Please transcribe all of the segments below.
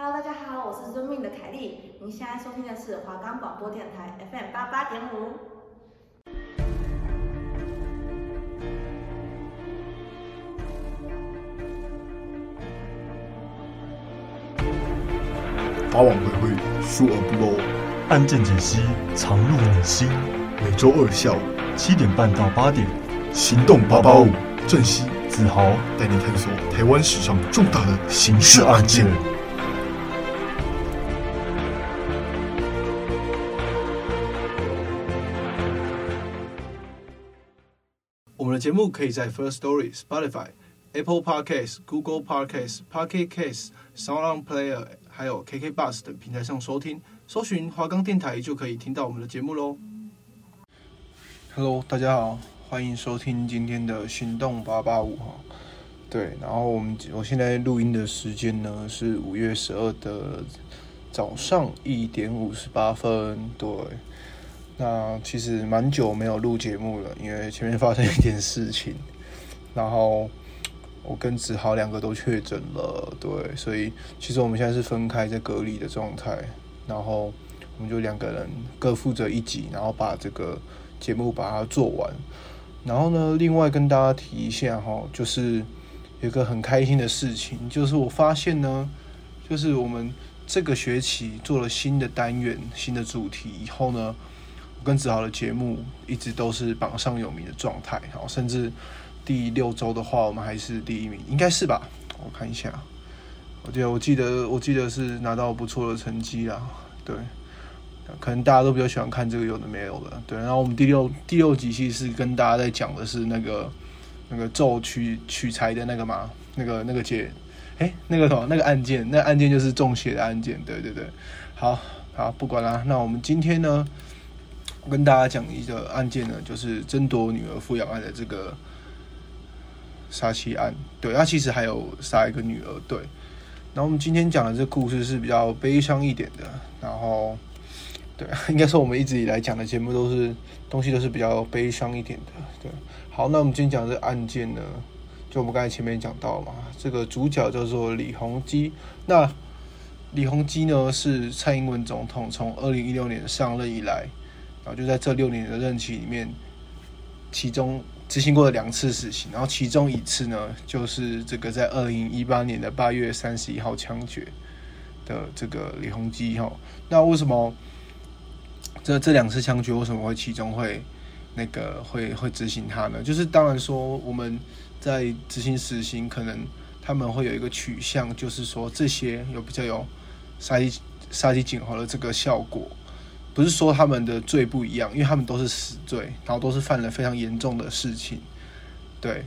Hello，大家好，我是遵命的凯莉。您现在收听的是华冈广播电台 FM 八八点五。法网恢恢，疏而不漏，案件解析，藏入你心。每周二下午七点半到八点，行动八八五，正熙、子豪带你探索台湾史上重大的刑事案件。的节目可以在 First Story、Spotify、Apple Podcasts、Google Podcasts、Pocket Casts、SoundOn Player，还有 KK Bus 等平台上收听，搜寻华冈电台就可以听到我们的节目喽。Hello，大家好，欢迎收听今天的行动八八五哈。对，然后我们我现在录音的时间呢是五月十二的早上一点五十八分。对，那其实蛮久没有录节目了，因为前面发生一点事情，然后我跟子豪两个都确诊了。对，所以其实我们现在是分开在隔离的状态，然后我们就两个人各负责一集，然后把这个。节目把它做完，然后呢，另外跟大家提一下哈，就是有一个很开心的事情，就是我发现呢，就是我们这个学期做了新的单元、新的主题以后呢，跟子豪的节目一直都是榜上有名的状态，然后甚至第六周的话，我们还是第一名，应该是吧？我看一下，我记得我记得我记得是拿到不错的成绩啦，对。可能大家都比较喜欢看这个有的没有的，对。然后我们第六第六集其实是跟大家在讲的是那个那个咒取取材的那个嘛，那个那个解，哎，那个什么那个案件，那案件就是中邪的案件，对对对。好，好，不管了。那我们今天呢，我跟大家讲一个案件呢，就是争夺女儿抚养案的这个杀妻案。对，他其实还有杀一个女儿。对。然后我们今天讲的这故事是比较悲伤一点的，然后。对，应该说我们一直以来讲的节目都是东西都是比较悲伤一点的。对，好，那我们今天讲的这案件呢，就我们刚才前面讲到嘛，这个主角叫做李鸿基。那李鸿基呢，是蔡英文总统从二零一六年上任以来，然后就在这六年的任期里面，其中执行过了两次死刑，然后其中一次呢，就是这个在二零一八年的八月三十一号枪决的这个李鸿基哈。那为什么？这这两次枪决为什么会其中会那个会会执行他呢？就是当然说我们在执行死刑，可能他们会有一个取向，就是说这些有比较有杀鸡杀鸡儆猴的这个效果，不是说他们的罪不一样，因为他们都是死罪，然后都是犯了非常严重的事情，对，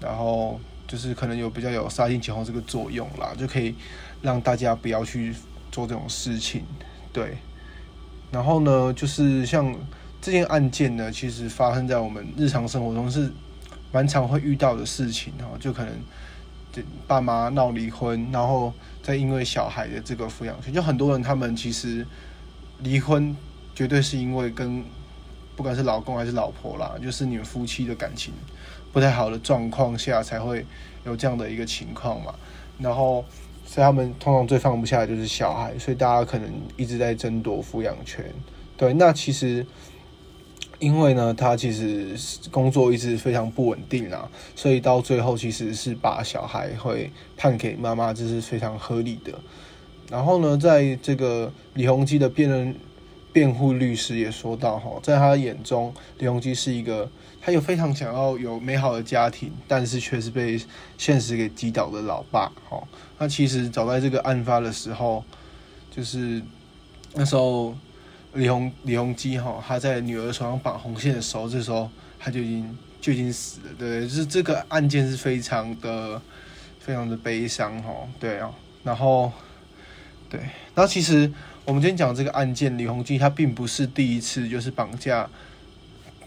然后就是可能有比较有杀鸡儆猴这个作用啦，就可以让大家不要去做这种事情，对。然后呢，就是像这件案件呢，其实发生在我们日常生活中是蛮常会遇到的事情哈，就可能爸妈闹离婚，然后再因为小孩的这个抚养权，就很多人他们其实离婚绝对是因为跟不管是老公还是老婆啦，就是你们夫妻的感情不太好的状况下才会有这样的一个情况嘛，然后。所以他们通常最放不下的就是小孩，所以大家可能一直在争夺抚养权。对，那其实因为呢，他其实工作一直非常不稳定啦，所以到最后其实是把小孩会判给妈妈，这是非常合理的。然后呢，在这个李鸿基的辩论辩护律师也说到哈，在他眼中，李鸿基是一个。他有非常想要有美好的家庭，但是却是被现实给击倒的老爸。哈，那其实早在这个案发的时候，就是那时候李鸿李鸿基哈，他在女儿手上绑红线的时候，这时候他就已经就已经死了。对，就是这个案件是非常的非常的悲伤哈。对啊，然后对，然后其实我们今天讲这个案件，李鸿基他并不是第一次就是绑架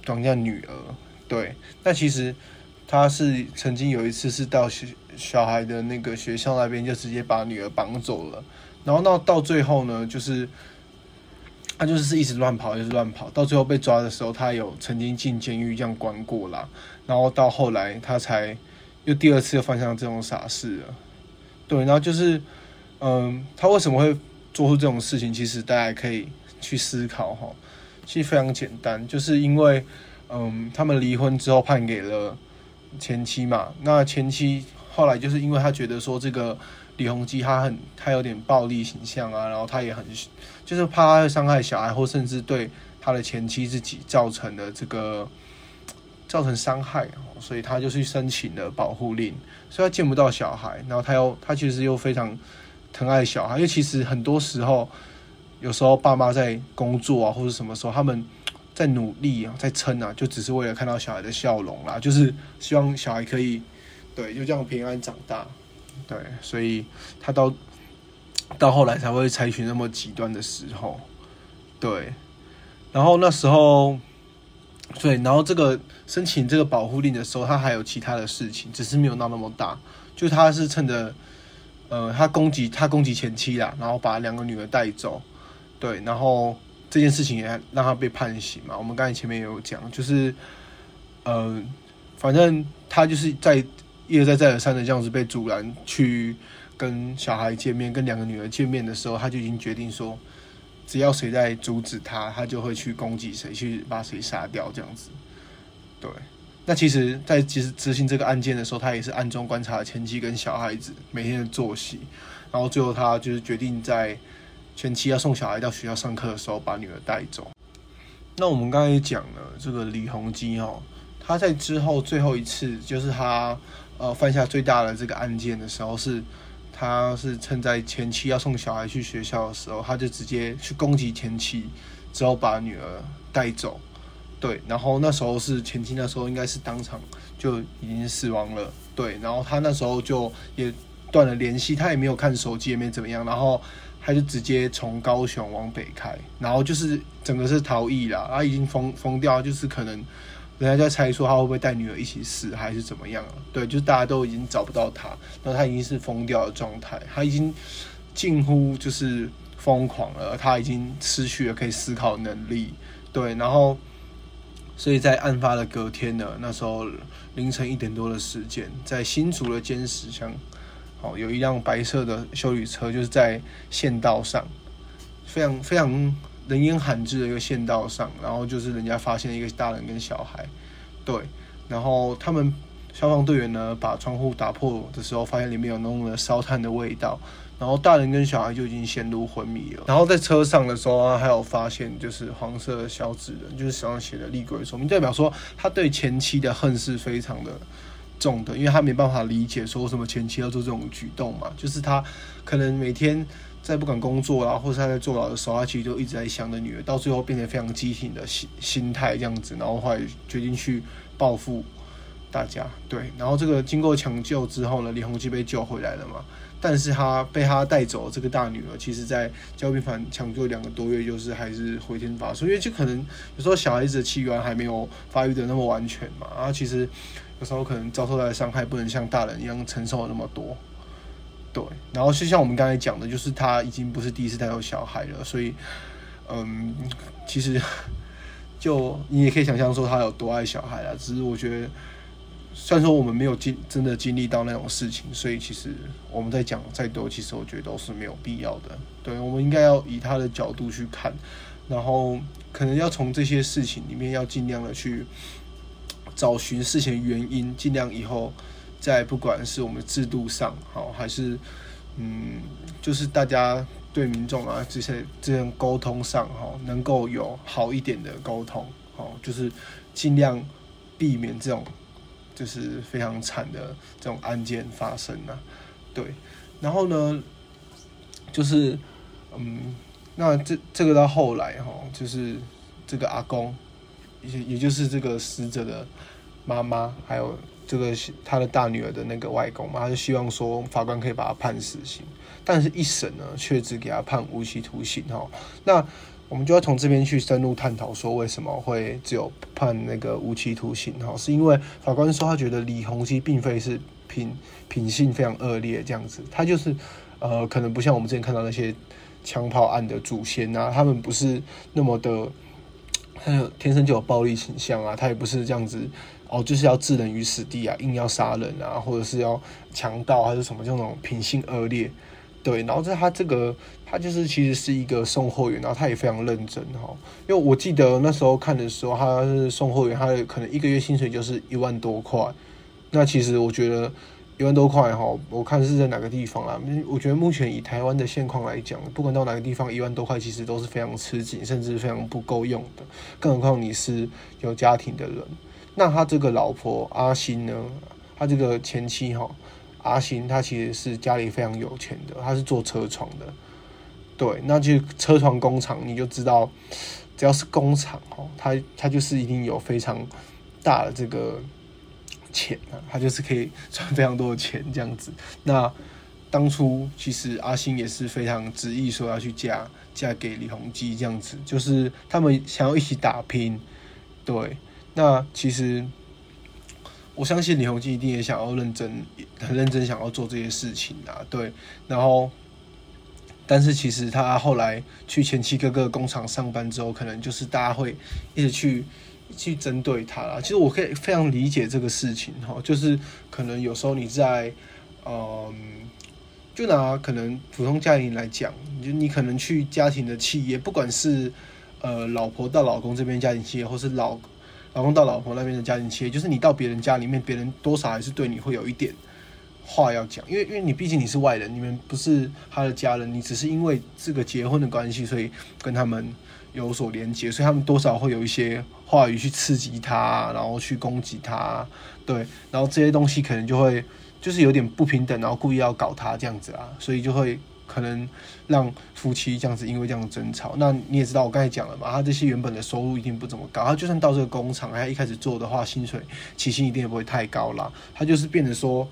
绑架女儿。对，那其实他是曾经有一次是到小小孩的那个学校那边，就直接把女儿绑走了。然后到到最后呢，就是他就是一直乱跑，一直乱跑。到最后被抓的时候，他有曾经进监狱这样关过啦。然后到后来，他才又第二次又犯下这种傻事了。对，然后就是嗯，他为什么会做出这种事情？其实大家可以去思考哈。其实非常简单，就是因为嗯，他们离婚之后判给了前妻嘛。那前妻后来就是因为他觉得说这个李鸿基他很他有点暴力形象啊，然后他也很就是怕他会伤害小孩，或甚至对他的前妻自己造成的这个。造成伤害，所以他就去申请了保护令，所以他见不到小孩，然后他又他其实又非常疼爱小孩，因为其实很多时候，有时候爸妈在工作啊，或者什么时候他们在努力啊，在撑啊，就只是为了看到小孩的笑容啦，就是希望小孩可以对就这样平安长大，对，所以他到到后来才会采取那么极端的时候，对，然后那时候。对，然后这个申请这个保护令的时候，他还有其他的事情，只是没有闹那么大。就他是趁着，呃，他攻击他攻击前妻啦，然后把两个女儿带走。对，然后这件事情也让他被判刑嘛。我们刚才前面也有讲，就是，呃，反正他就是在一而再再而三的这样子被阻拦去跟小孩见面，跟两个女儿见面的时候，他就已经决定说。只要谁在阻止他，他就会去攻击谁，去把谁杀掉，这样子。对，那其实，在其实执行这个案件的时候，他也是暗中观察前妻跟小孩子每天的作息，然后最后他就是决定在前妻要送小孩到学校上课的时候，把女儿带走。那我们刚才也讲了，这个李洪基哦，他在之后最后一次，就是他呃犯下最大的这个案件的时候是。他是趁在前妻要送小孩去学校的时候，他就直接去攻击前妻，之后把女儿带走。对，然后那时候是前妻那时候应该是当场就已经死亡了。对，然后他那时候就也断了联系，他也没有看手机，也没怎么样，然后他就直接从高雄往北开，然后就是整个是逃逸了，他已经疯疯掉，就是可能。人家在猜说他会不会带女儿一起死，还是怎么样？对，就是大家都已经找不到他，然后他已经是疯掉的状态，他已经近乎就是疯狂了，他已经失去了可以思考能力。对，然后所以在案发的隔天呢，那时候凌晨一点多的时间，在新竹的尖石乡，好，有一辆白色的修理车，就是在县道上，非常非常。人烟罕至的一个县道上，然后就是人家发现一个大人跟小孩，对，然后他们消防队员呢把窗户打破的时候，发现里面有浓浓的烧炭的味道，然后大人跟小孩就已经陷入昏迷了。然后在车上的时候，还有发现就是黄色的小纸人，就是手上写的厉鬼说明，代表说他对前妻的恨是非常的重的，因为他没办法理解说什么前妻要做这种举动嘛，就是他可能每天。在不管工作啊，或者他在坐牢的时候，他其实就一直在想着女儿，到最后变成非常畸形的心心态这样子，然后后来决定去报复大家。对，然后这个经过抢救之后呢，李弘基被救回来了嘛，但是他被他带走这个大女儿，其实在交病房抢救两个多月，就是还是回天乏术，因为就可能有时候小孩子的器官还没有发育的那么完全嘛，然后其实有时候可能遭受到的伤害不能像大人一样承受那么多。对，然后就像我们刚才讲的，就是他已经不是第一次带有小孩了，所以，嗯，其实就你也可以想象说他有多爱小孩了。只是我觉得，虽然说我们没有经真的经历到那种事情，所以其实我们在讲再多，其实我觉得都是没有必要的。对，我们应该要以他的角度去看，然后可能要从这些事情里面要尽量的去找寻事情原因，尽量以后。在不管是我们制度上好，还是嗯，就是大家对民众啊这些这样沟通上哈，能够有好一点的沟通，好，就是尽量避免这种就是非常惨的这种案件发生啊。对，然后呢，就是嗯，那这这个到后来哈，就是这个阿公，也也就是这个死者的妈妈，还有。这个他的大女儿的那个外公嘛，他就希望说法官可以把他判死刑，但是一审呢却只给他判无期徒刑哈。那我们就要从这边去深入探讨说为什么会只有判那个无期徒刑哈？是因为法官说他觉得李鸿基并非是品品性非常恶劣这样子，他就是呃可能不像我们之前看到那些枪炮案的祖先、啊，他们不是那么的，他有天生就有暴力倾向啊，他也不是这样子。哦，就是要置人于死地啊，硬要杀人啊，或者是要强盗还是什么这种品性恶劣对，然后在他这个，他就是其实是一个送货员，然后他也非常认真哈。因为我记得那时候看的时候，他是送货员，他可能一个月薪水就是一万多块。那其实我觉得一万多块哈，我看是在哪个地方啊？我觉得目前以台湾的现况来讲，不管到哪个地方，一万多块其实都是非常吃紧，甚至非常不够用的。更何况你是有家庭的人，那他这个老婆阿星呢？他这个前妻哈。阿星他其实是家里非常有钱的，他是做车床的，对，那就车床工厂，你就知道，只要是工厂哦，他他就是一定有非常大的这个钱啊，他就是可以赚非常多的钱这样子。那当初其实阿星也是非常执意说要去嫁嫁给李鸿基这样子，就是他们想要一起打拼，对，那其实。我相信李宏基一定也想要认真，很认真想要做这些事情啊，对。然后，但是其实他后来去前妻各个工厂上班之后，可能就是大家会一直去去针对他啦。其实我可以非常理解这个事情哈，就是可能有时候你在，嗯，就拿可能普通家庭来讲，就你可能去家庭的企业，不管是呃老婆到老公这边家庭企业，或是老。老公到老婆那边的家庭企业，就是你到别人家里面，别人多少还是对你会有一点话要讲，因为因为你毕竟你是外人，你们不是他的家人，你只是因为这个结婚的关系，所以跟他们有所连接，所以他们多少会有一些话语去刺激他，然后去攻击他，对，然后这些东西可能就会就是有点不平等，然后故意要搞他这样子啊，所以就会。可能让夫妻这样子因为这样争吵，那你也知道我刚才讲了嘛，他这些原本的收入一定不怎么高，他就算到这个工厂，他一开始做的话，薪水起薪一定也不会太高啦。他就是变成说，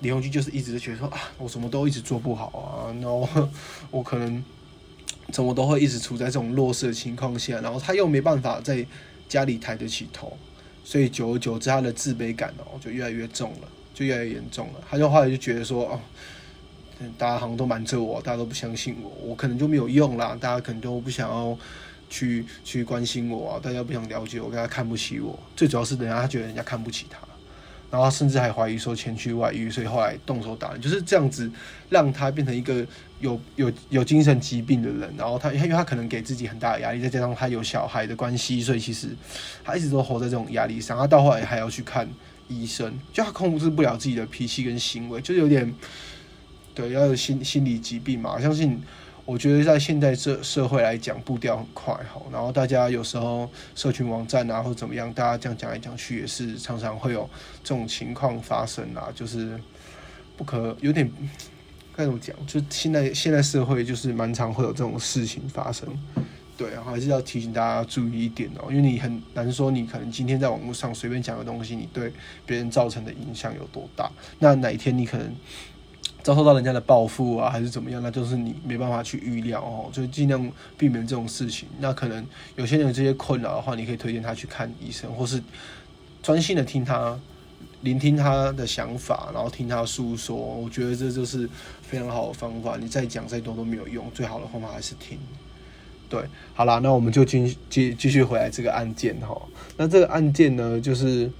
李鸿基就是一直觉得说啊，我什么都一直做不好啊，然后 我可能怎么都会一直处在这种弱势的情况下，然后他又没办法在家里抬得起头，所以久而久之，他的自卑感哦就越来越重了，就越来越严重了。他就后来就觉得说哦。大家好像都瞒着我，大家都不相信我，我可能就没有用啦。大家可能都不想要去去关心我啊，大家不想了解我，大家看不起我。最主要是人家他觉得人家看不起他，然后甚至还怀疑说前去外遇，所以后来动手打人，就是这样子让他变成一个有有有精神疾病的人。然后他因为他可能给自己很大的压力，再加上他有小孩的关系，所以其实他一直都活在这种压力上。他到后来还要去看医生，就他控制不了自己的脾气跟行为，就是有点。对，要有心心理疾病嘛。相信，我觉得在现在这社会来讲，步调很快哈。然后大家有时候社群网站啊，或怎么样，大家这样讲来讲去，也是常常会有这种情况发生啊。就是不可有点该怎么讲？就现在现在社会就是蛮常会有这种事情发生。对，还是要提醒大家注意一点哦，因为你很难说，你可能今天在网络上随便讲的东西，你对别人造成的影响有多大？那哪一天你可能？遭受到人家的报复啊，还是怎么样？那就是你没办法去预料哦，就尽量避免这种事情。那可能有些人有这些困扰的话，你可以推荐他去看医生，或是专心的听他，聆听他的想法，然后听他诉说。我觉得这就是非常好的方法。你再讲再多都没有用，最好的方法还是听。对，好啦，那我们就继继继续回来这个案件哈。那这个案件呢，就是。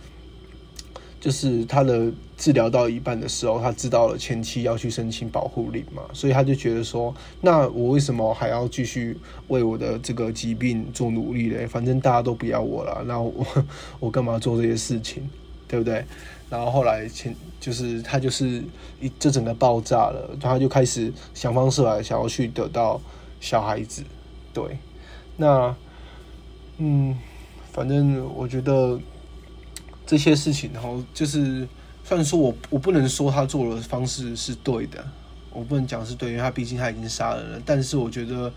就是他的治疗到一半的时候，他知道了前妻要去申请保护令嘛，所以他就觉得说，那我为什么还要继续为我的这个疾病做努力嘞？反正大家都不要我了，那我 我干嘛做这些事情，对不对？然后后来前就是他就是一这整个爆炸了，他就开始想方设法想要去得到小孩子，对，那嗯，反正我觉得。这些事情，然后就是，虽然说我我不能说他做的方式是对的，我不能讲是对，因为他毕竟他已经杀人了。但是我觉得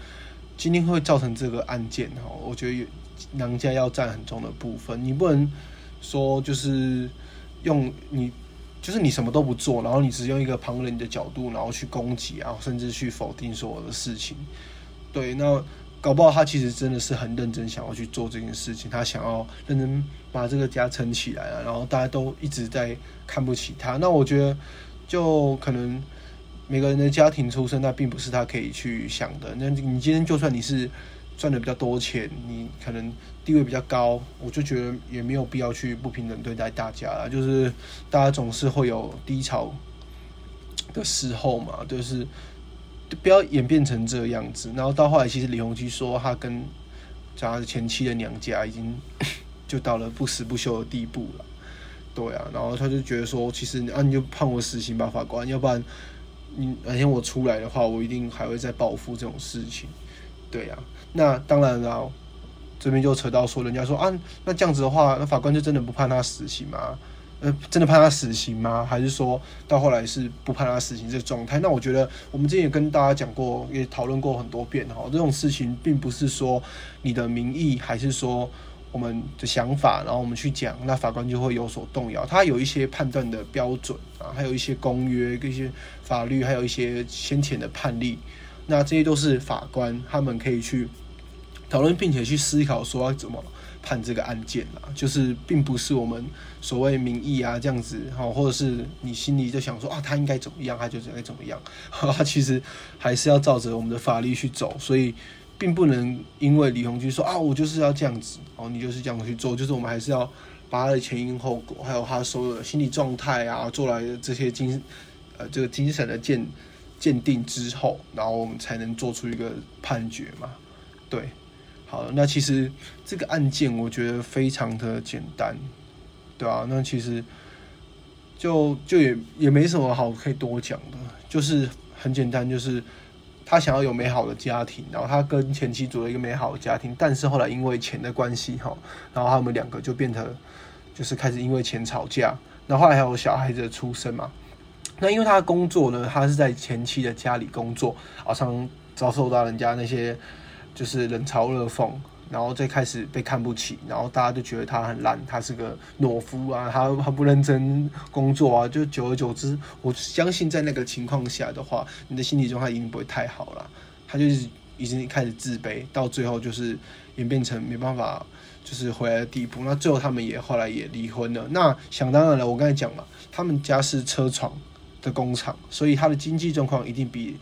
今天会造成这个案件，哈，我觉得娘家要占很重的部分。你不能说就是用你，就是你什么都不做，然后你只用一个旁人的角度，然后去攻击啊，甚至去否定所有的事情。对，那。搞不好他其实真的是很认真想要去做这件事情，他想要认真把这个家撑起来了，然后大家都一直在看不起他。那我觉得，就可能每个人的家庭出身，那并不是他可以去想的。那你今天就算你是赚的比较多钱，你可能地位比较高，我就觉得也没有必要去不平等对待大家了。就是大家总是会有低潮的时候嘛，就是。不要演变成这样子。然后到后来，其实李鸿基说他跟他前妻的娘家已经 就到了不死不休的地步了。对啊，然后他就觉得说，其实啊，你就判我死刑吧，法官，要不然你哪天我出来的话，我一定还会再报复这种事情。对啊，那当然了，这边就扯到说，人家说啊，那这样子的话，那法官就真的不判他死刑吗？呃，真的判他死刑吗？还是说到后来是不判他死刑这个状态？那我觉得我们之前也跟大家讲过，也讨论过很多遍哈。这种事情并不是说你的民意，还是说我们的想法，然后我们去讲，那法官就会有所动摇。他有一些判断的标准啊，还有一些公约、一些法律，还有一些先前的判例。那这些都是法官他们可以去讨论，并且去思考说要怎么。判这个案件啦，就是并不是我们所谓民意啊这样子，好，或者是你心里就想说啊，他应该怎么样，他就应该怎么样，他其实还是要照着我们的法律去走，所以并不能因为李鸿基说啊，我就是要这样子，哦，你就是这样去做，就是我们还是要把他的前因后果，还有他所有的心理状态啊，做来的这些精呃这个精神的鉴鉴定之后，然后我们才能做出一个判决嘛，对。好，那其实这个案件我觉得非常的简单，对啊，那其实就就也也没什么好可以多讲的，就是很简单，就是他想要有美好的家庭，然后他跟前妻组了一个美好的家庭，但是后来因为钱的关系哈，然后他们两个就变成就是开始因为钱吵架，然后来还有小孩子的出生嘛，那因为他的工作呢，他是在前妻的家里工作，好像遭受到人家那些。就是冷嘲热讽，然后再开始被看不起，然后大家就觉得他很烂，他是个懦夫啊，他他不认真工作啊，就久而久之，我相信在那个情况下的话，你的心理状态一定不会太好了。他就是已经开始自卑，到最后就是演变成没办法就是回来的地步。那最后他们也后来也离婚了。那想当然了，我刚才讲了，他们家是车厂的工厂，所以他的经济状况一定比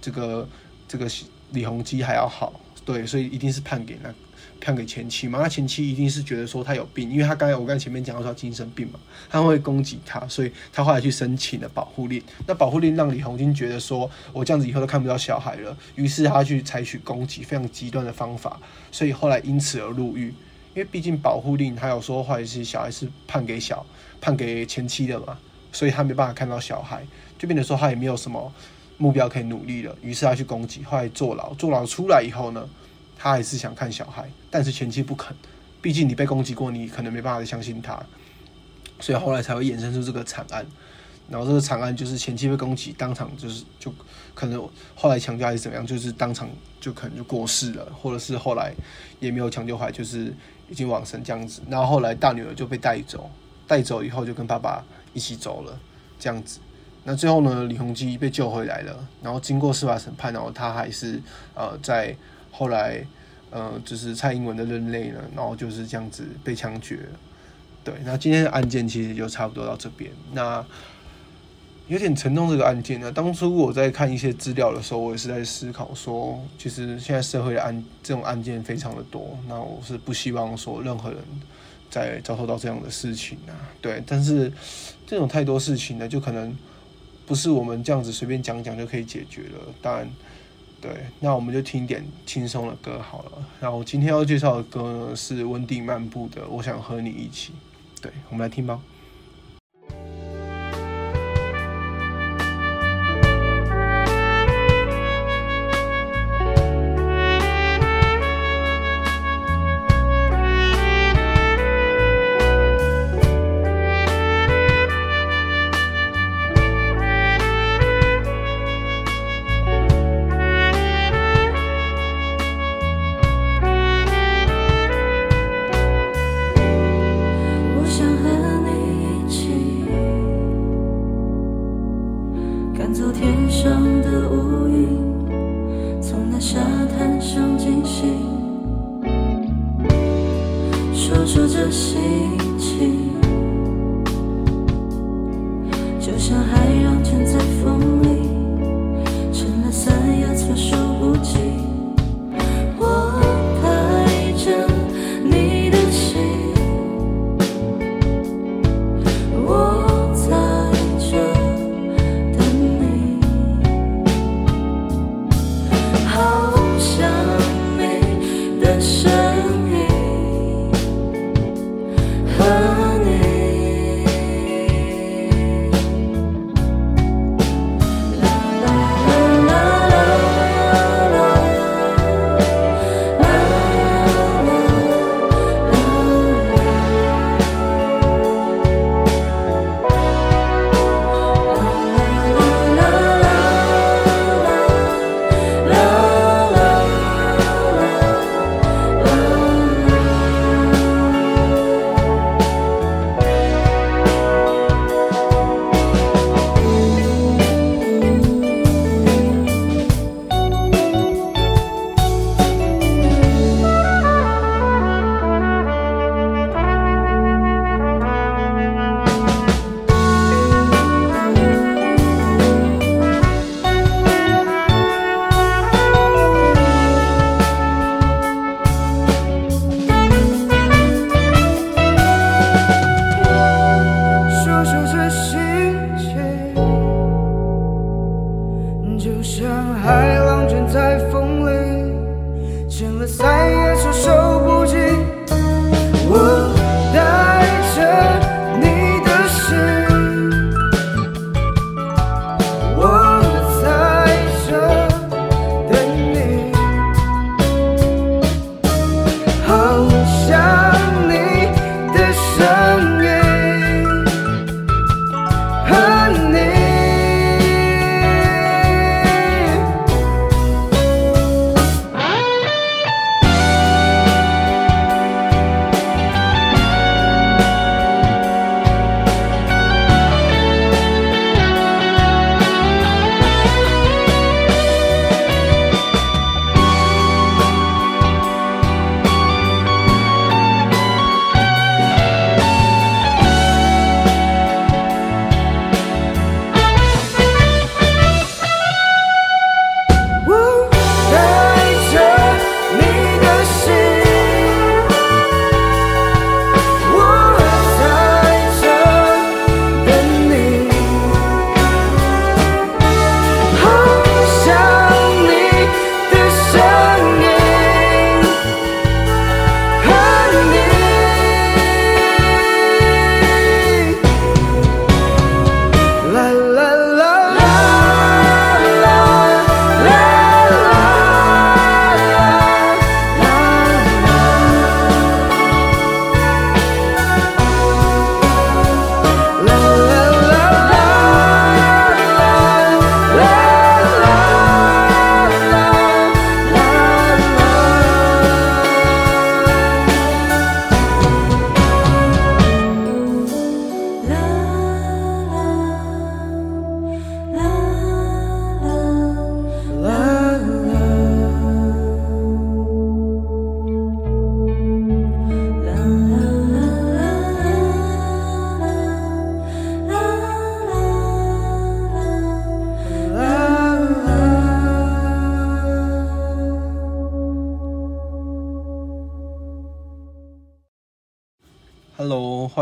这个这个李鸿基还要好。对，所以一定是判给那判给前妻嘛？那前妻一定是觉得说他有病，因为他刚才我刚才前面讲到说他精神病嘛，他会攻击他，所以他后来去申请了保护令。那保护令让李鸿基觉得说我这样子以后都看不到小孩了，于是他去采取攻击非常极端的方法，所以后来因此而入狱。因为毕竟保护令还有说或者是小孩是判给小判给前妻的嘛，所以他没办法看到小孩，就变得说他也没有什么。目标可以努力了，于是他去攻击，后来坐牢。坐牢出来以后呢，他还是想看小孩，但是前妻不肯。毕竟你被攻击过，你可能没办法相信他，所以后来才会衍生出这个惨案。然后这个惨案就是前妻被攻击，当场就是就可能后来抢救还是怎么样，就是当场就可能就过世了，或者是后来也没有抢救回来，就是已经往生这样子。然后后来大女儿就被带走，带走以后就跟爸爸一起走了，这样子。那最后呢，李鸿基被救回来了，然后经过司法审判，然后他还是呃在后来呃就是蔡英文的任内呢，然后就是这样子被枪决。对，那今天的案件其实就差不多到这边。那有点沉重这个案件呢，当初我在看一些资料的时候，我也是在思考说，其实现在社会的案这种案件非常的多，那我是不希望说任何人再遭受到这样的事情啊。对，但是这种太多事情呢，就可能。不是我们这样子随便讲讲就可以解决的。当然，对，那我们就听点轻松的歌好了。然后今天要介绍的歌呢是温蒂漫步的《我想和你一起》。对，我们来听吧。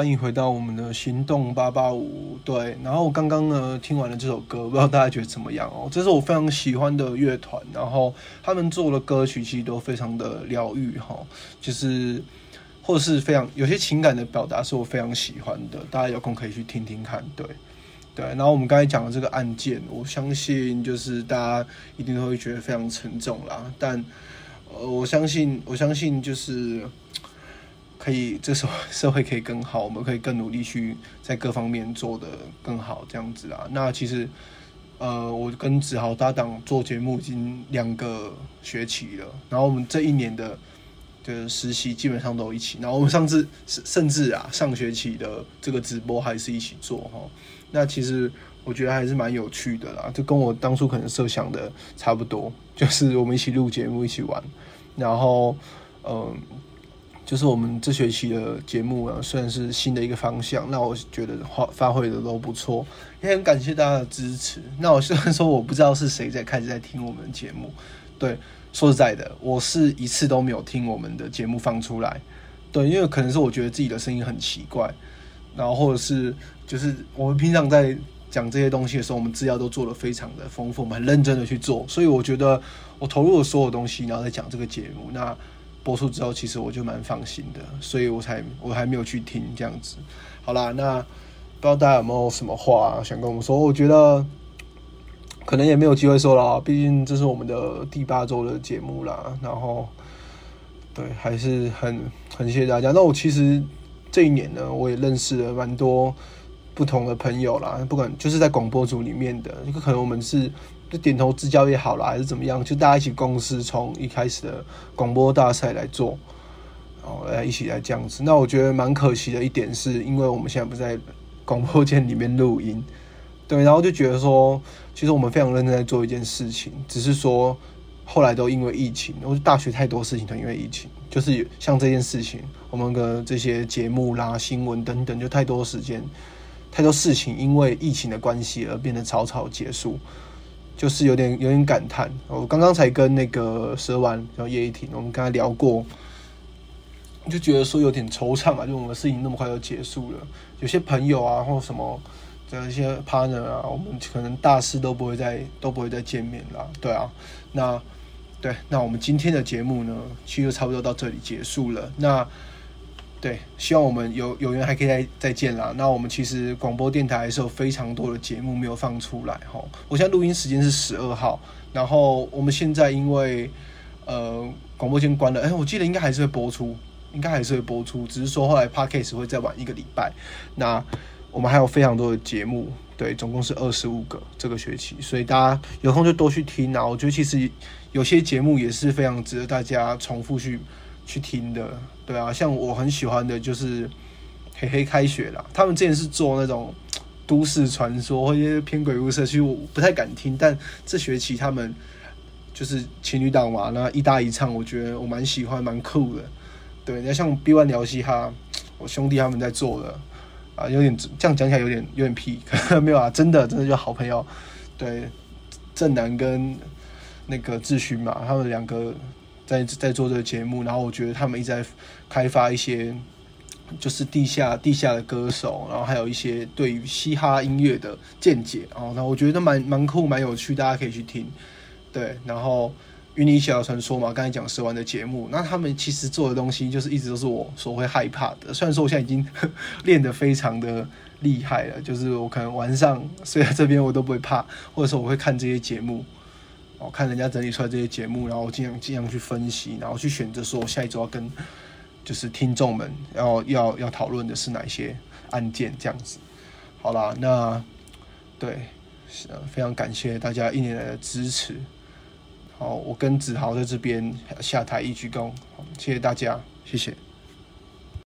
欢迎回到我们的行动八八五。对，然后我刚刚呢听完了这首歌，不知道大家觉得怎么样哦？这是我非常喜欢的乐团，然后他们做的歌曲其实都非常的疗愈哈，就是或是非常有些情感的表达是我非常喜欢的，大家有空可以去听听看。对，对，然后我们刚才讲的这个案件，我相信就是大家一定都会觉得非常沉重啦，但呃，我相信，我相信就是。可以，这时候社会可以更好，我们可以更努力去在各方面做得更好，这样子啊。那其实，呃，我跟子豪搭档做节目已经两个学期了，然后我们这一年的的实习基本上都一起，然后我们上次甚至啊上学期的这个直播还是一起做哈。那其实我觉得还是蛮有趣的啦，就跟我当初可能设想的差不多，就是我们一起录节目，一起玩，然后嗯。就是我们这学期的节目呢，虽然是新的一个方向，那我觉得发发挥的都不错，也很感谢大家的支持。那我虽然说我不知道是谁在开始在听我们的节目，对，说实在的，我是一次都没有听我们的节目放出来，对，因为可能是我觉得自己的声音很奇怪，然后或者是就是我们平常在讲这些东西的时候，我们资料都做得非常的丰富，我们很认真的去做，所以我觉得我投入了所有东西，然后再讲这个节目，那。播出之后，其实我就蛮放心的，所以我才我还没有去听这样子。好啦，那不知道大家有没有什么话想跟我们说？我觉得可能也没有机会说了，毕竟这是我们的第八周的节目啦。然后，对，还是很很谢谢大家。那我其实这一年呢，我也认识了蛮多不同的朋友啦，不管就是在广播组里面的，一个可能我们是。就点头之交也好啦，还是怎么样？就大家一起共事，从一开始的广播大赛来做，然后来一起来这样子。那我觉得蛮可惜的一点是，因为我们现在不在广播间里面录音，对，然后就觉得说，其实我们非常认真在做一件事情，只是说后来都因为疫情，我觉得大学太多事情都因为疫情，就是像这件事情，我们的这些节目啦、新闻等等，就太多时间、太多事情因为疫情的关系而变得草草结束。就是有点有点感叹，我刚刚才跟那个蛇丸，然后叶一婷，我们跟他聊过，就觉得说有点惆怅啊，就我们事情那么快就结束了，有些朋友啊，或什么的一些 partner 啊，我们可能大事都不会再都不会再见面了，对啊，那对，那我们今天的节目呢，其实就差不多到这里结束了。那对，希望我们有有缘还可以再再见啦。那我们其实广播电台还是有非常多的节目没有放出来哈。我现在录音时间是十二号，然后我们现在因为呃广播间关了，哎，我记得应该还是会播出，应该还是会播出，只是说后来 Podcast 会再晚一个礼拜。那我们还有非常多的节目，对，总共是二十五个这个学期，所以大家有空就多去听啊。我觉得其实有些节目也是非常值得大家重复去去听的。对啊，像我很喜欢的就是黑黑开学啦。他们之前是做那种都市传说或者偏鬼屋社区，我不太敢听。但这学期他们就是情侣档嘛，那一搭一唱，我觉得我蛮喜欢，蛮酷的。对，那像 B One 聊嘻哈，我兄弟他们在做的啊，有点这样讲起来有点有点屁，可 没有啊，真的真的就好朋友。对，正南跟那个志勋嘛，他们两个。在在做这个节目，然后我觉得他们一直在开发一些就是地下地下的歌手，然后还有一些对于嘻哈音乐的见解哦，那我觉得蛮蛮酷蛮有趣，大家可以去听。对，然后云林小传说嘛，刚才讲十万的节目，那他们其实做的东西就是一直都是我所会害怕的。虽然说我现在已经 练得非常的厉害了，就是我可能晚上 睡在这边我都不会怕，或者说我会看这些节目。我看人家整理出来这些节目，然后我尽量尽量去分析，然后去选择说我下一周要跟就是听众们要要要讨论的是哪些案件这样子。好啦，那对，非常感谢大家一年来的支持。好，我跟子豪在这边下台一鞠躬，谢谢大家，谢谢。